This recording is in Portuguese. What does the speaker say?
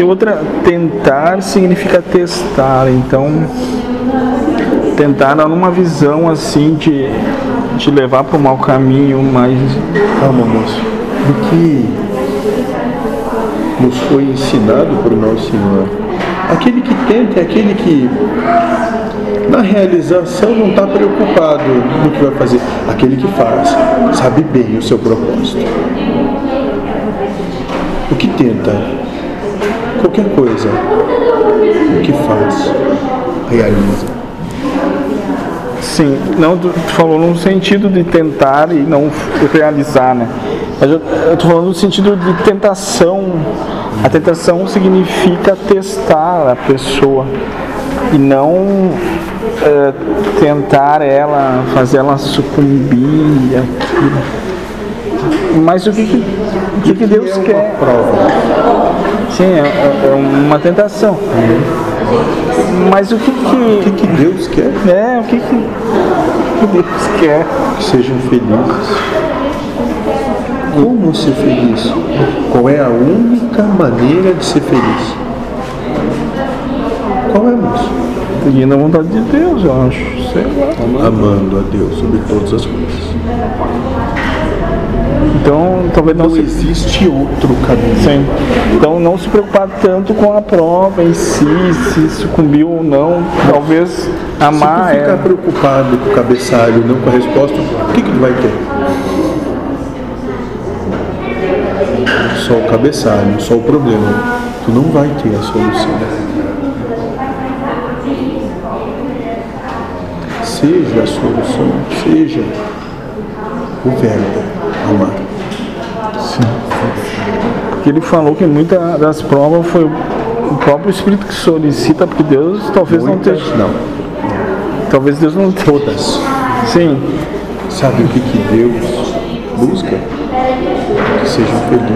E outra, tentar significa testar. Então, tentar dar uma visão assim de, de levar para o mau caminho, mas Calma, moço. Do que nos foi ensinado por nosso Senhor. Aquele que tenta é aquele que, na realização, não está preocupado no que vai fazer. Aquele que faz, sabe bem o seu propósito. O que tenta, qualquer coisa, o que faz, realiza. Sim, não, tu, falou no sentido de tentar e não realizar, né? Mas eu, eu tô falando no sentido de tentação. A tentação significa testar a pessoa e não eh, tentar ela, fazer ela sucumbir àquilo. Mas o que, que, o que, que Deus é quer? prova. Sim, é, é- uma tentação. Mas o que O que, que. que Deus quer? É, o que que, que Deus quer? Que sejam felizes. Como ser feliz? Qual é a única maneira de ser feliz? Qual é, moço? Seguindo a vontade de Deus, eu acho. Sei lá. Amando a Deus sobre todas as coisas. Então, talvez não Não se. existe outro caminho. Sim. Então, não se preocupar tanto com a prova em si, se sucumbiu ou não. Talvez Se tu amar ficar ela. preocupado com o cabeçalho não com a resposta, o que, que tu vai ter? Só o cabeçalho, só o problema. Tu não vai ter a solução. Seja a solução, seja o verbo amar. Porque ele falou que muita das provas foi o próprio Espírito que solicita, porque Deus talvez não Muitas esteja. não, Talvez Deus não esteja. todas. Sim. Sabe o que, que Deus busca? Que sejam felizes.